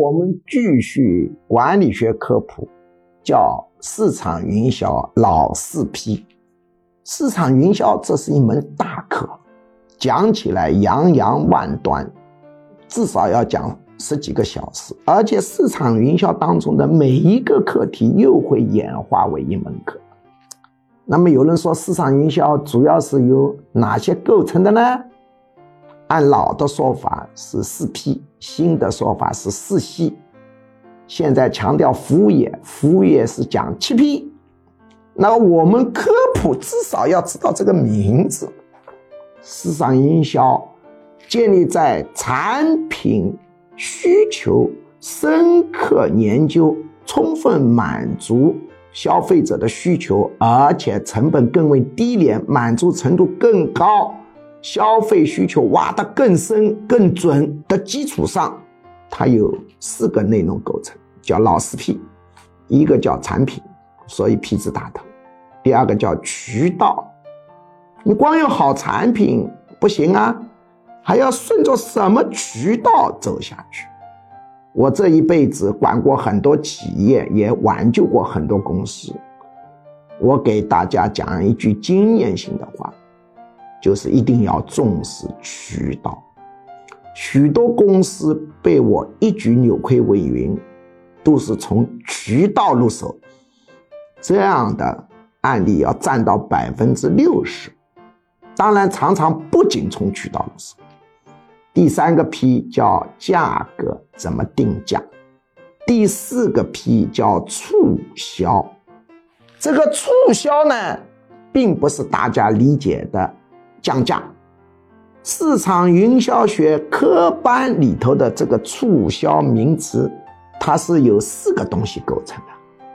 我们继续管理学科普，叫市场营销老四批。市场营销这是一门大课，讲起来洋洋万端，至少要讲十几个小时。而且市场营销当中的每一个课题又会演化为一门课。那么有人说，市场营销主要是由哪些构成的呢？按老的说法是四批新的说法是四系。现在强调服务业，服务业是讲七 P。那我们科普至少要知道这个名字。市场营销建立在产品需求深刻研究，充分满足消费者的需求，而且成本更为低廉，满足程度更高。消费需求挖得更深、更准的基础上，它有四个内容构成，叫老四 P。一个叫产品，所以 P 字打头；第二个叫渠道，你光有好产品不行啊，还要顺着什么渠道走下去。我这一辈子管过很多企业，也挽救过很多公司。我给大家讲一句经验性的话。就是一定要重视渠道，许多公司被我一举扭亏为盈，都是从渠道入手。这样的案例要占到百分之六十。当然，常常不仅从渠道入手。第三个 P 叫价格怎么定价，第四个 P 叫促销。这个促销呢，并不是大家理解的。降价，市场营销学科班里头的这个促销名词，它是由四个东西构成的，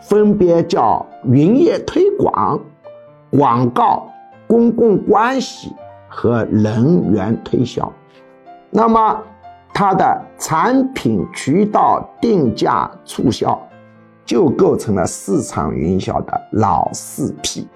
分别叫营业推广、广告、公共关系和人员推销。那么，它的产品、渠道、定价、促销，就构成了市场营销的老四 P。